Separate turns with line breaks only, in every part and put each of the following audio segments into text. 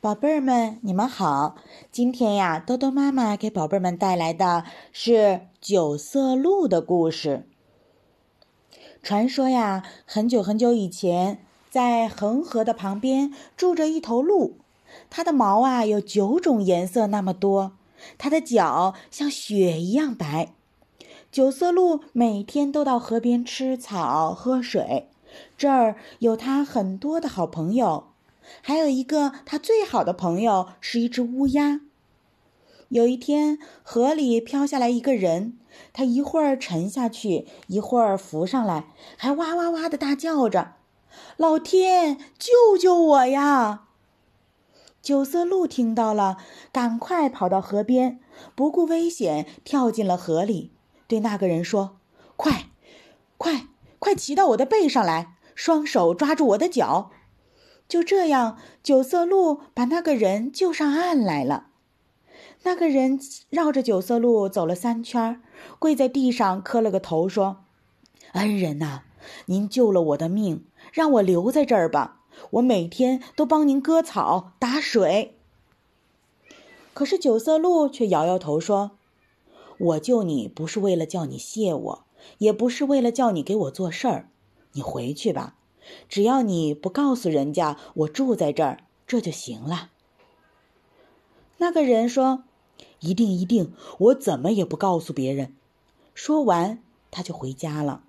宝贝儿们，你们好！今天呀，多多妈妈给宝贝儿们带来的是九色鹿的故事。传说呀，很久很久以前，在恒河的旁边住着一头鹿，它的毛啊有九种颜色那么多，它的脚像雪一样白。九色鹿每天都到河边吃草喝水，这儿有它很多的好朋友。还有一个，他最好的朋友是一只乌鸦。有一天，河里飘下来一个人，他一会儿沉下去，一会儿浮上来，还哇哇哇的大叫着：“老天，救救我呀！”九色鹿听到了，赶快跑到河边，不顾危险跳进了河里，对那个人说：“快，快，快骑到我的背上来，双手抓住我的脚。”就这样，九色鹿把那个人救上岸来了。那个人绕着九色鹿走了三圈，跪在地上磕了个头，说：“恩人呐，您救了我的命，让我留在这儿吧。我每天都帮您割草、打水。”可是九色鹿却摇摇头说：“我救你不是为了叫你谢我，也不是为了叫你给我做事儿。你回去吧。”只要你不告诉人家我住在这儿，这就行了。那个人说：“一定一定，我怎么也不告诉别人。”说完，他就回家了。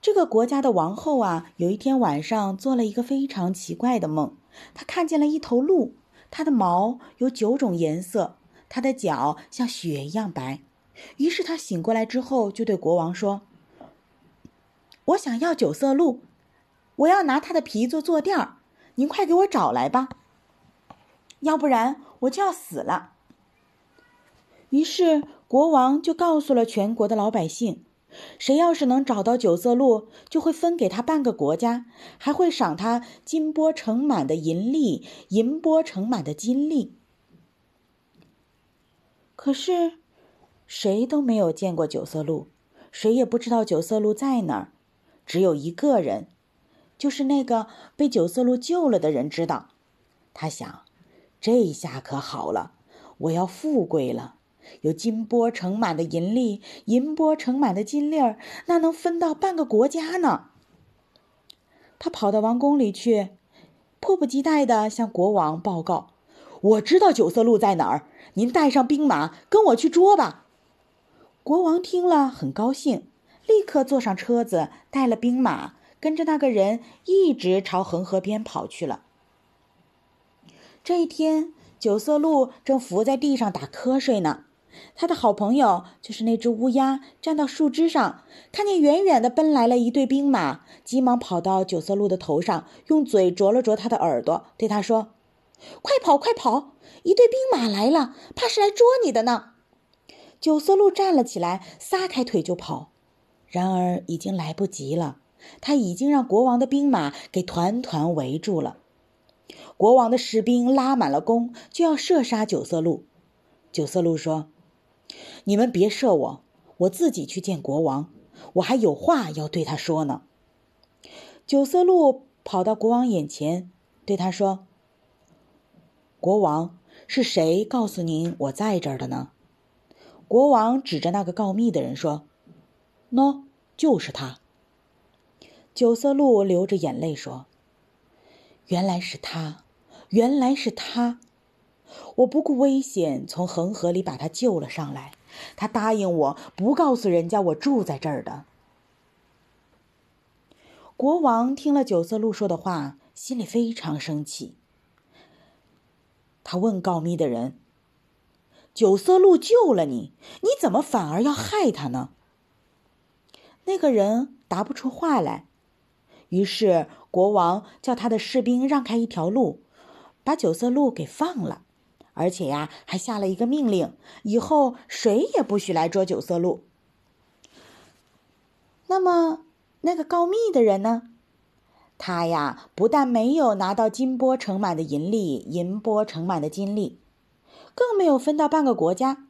这个国家的王后啊，有一天晚上做了一个非常奇怪的梦，她看见了一头鹿，它的毛有九种颜色，它的脚像雪一样白。于是她醒过来之后，就对国王说。我想要九色鹿，我要拿它的皮做坐垫儿，您快给我找来吧，要不然我就要死了。于是国王就告诉了全国的老百姓，谁要是能找到九色鹿，就会分给他半个国家，还会赏他金钵盛满的银粒、银钵盛满的金粒。可是，谁都没有见过九色鹿，谁也不知道九色鹿在哪儿。只有一个人，就是那个被九色鹿救了的人知道。他想，这下可好了，我要富贵了，有金钵盛满的银粒，银钵盛满的金粒儿，那能分到半个国家呢。他跑到王宫里去，迫不及待地向国王报告：“我知道九色鹿在哪儿，您带上兵马跟我去捉吧。”国王听了很高兴。立刻坐上车子，带了兵马，跟着那个人一直朝恒河边跑去了。这一天，九色鹿正伏在地上打瞌睡呢。他的好朋友就是那只乌鸦，站到树枝上，看见远远的奔来了一队兵马，急忙跑到九色鹿的头上，用嘴啄了啄他的耳朵，对他说：“快跑，快跑！一队兵马来了，怕是来捉你的呢。”九色鹿站了起来，撒开腿就跑。然而已经来不及了，他已经让国王的兵马给团团围住了。国王的士兵拉满了弓，就要射杀九色鹿。九色鹿说：“你们别射我，我自己去见国王，我还有话要对他说呢。”九色鹿跑到国王眼前，对他说：“国王，是谁告诉您我在这儿的呢？”国王指着那个告密的人说。喏，就是他。九色鹿流着眼泪说：“原来是他，原来是他！我不顾危险从恒河里把他救了上来，他答应我不告诉人家我住在这儿的。”国王听了九色鹿说的话，心里非常生气。他问告密的人：“九色鹿救了你，你怎么反而要害他呢？”那个人答不出话来，于是国王叫他的士兵让开一条路，把九色鹿给放了，而且呀，还下了一个命令：以后谁也不许来捉九色鹿。那么，那个告密的人呢？他呀，不但没有拿到金钵盛满的银粒，银钵盛满的金粒，更没有分到半个国家。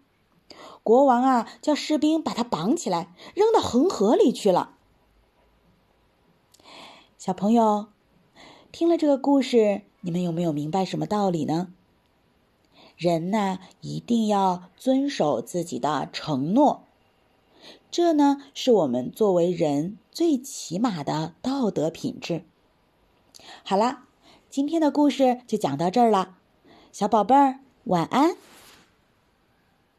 国王啊，叫士兵把他绑起来，扔到恒河里去了。小朋友，听了这个故事，你们有没有明白什么道理呢？人呢，一定要遵守自己的承诺，这呢，是我们作为人最起码的道德品质。好了，今天的故事就讲到这儿了，小宝贝儿，晚安。